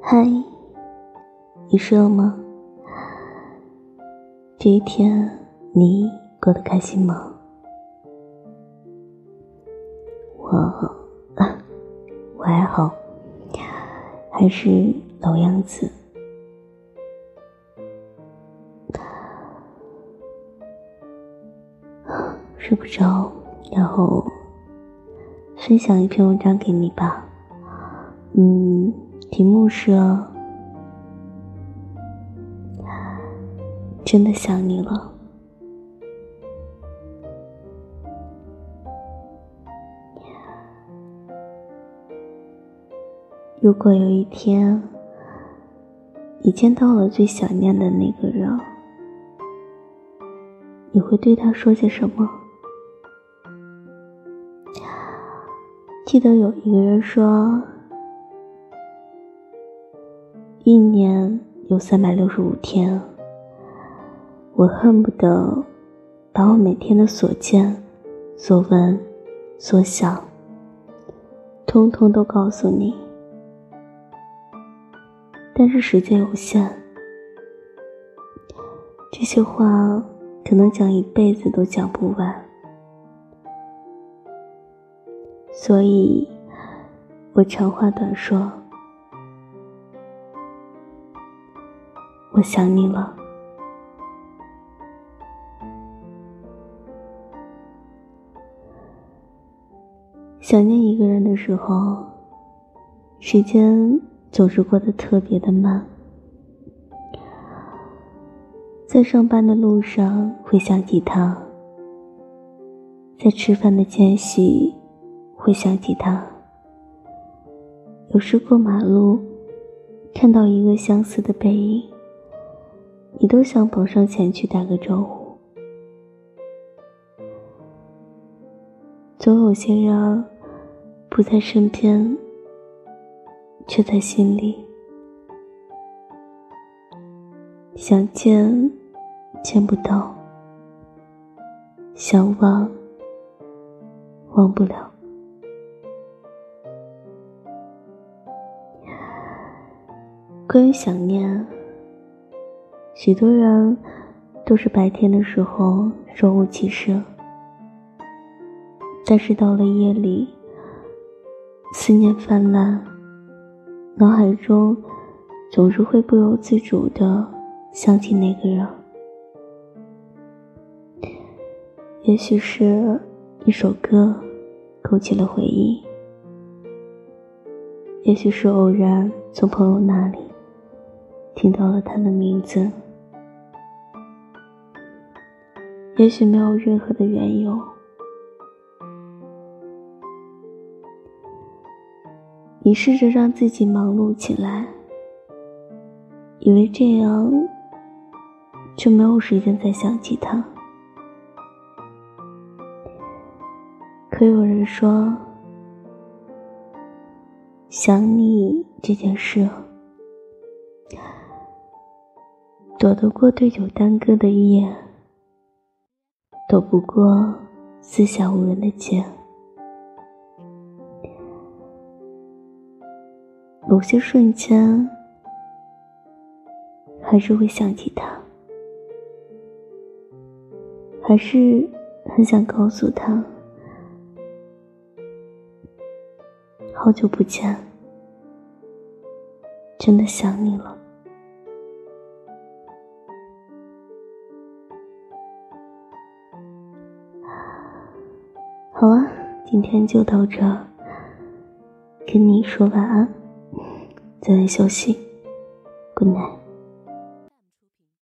嗨，你睡了吗？这一天你过得开心吗？我，我还好，还是老样子。睡不着，然后分享一篇文章给你吧。嗯，题目是“真的想你了”。如果有一天你见到了最想念的那个人，你会对他说些什么？记得有一个人说。一年有三百六十五天，我恨不得把我每天的所见、所闻、所想，通通都告诉你。但是时间有限，这些话可能讲一辈子都讲不完，所以我长话短说。我想你了。想念一个人的时候，时间总是过得特别的慢。在上班的路上会想起他，在吃饭的间隙会想起他，有时过马路看到一个相似的背影。你都想跑上前去打个招呼，总有些人不在身边，却在心里。想见，见不到；想忘，忘不了。关于想念。许多人都是白天的时候若无其事，但是到了夜里，思念泛滥，脑海中总是会不由自主的想起那个人。也许是一首歌勾起了回忆，也许是偶然从朋友那里听到了他的名字。也许没有任何的缘由，你试着让自己忙碌起来，以为这样就没有时间再想起他。可有人说，想你这件事，躲得过对酒当歌的夜。躲不过四下无人的街，某些瞬间还是会想起他，还是很想告诉他，好久不见，真的想你了。好啊，今天就到这，跟你说晚安，早点休息，Good night。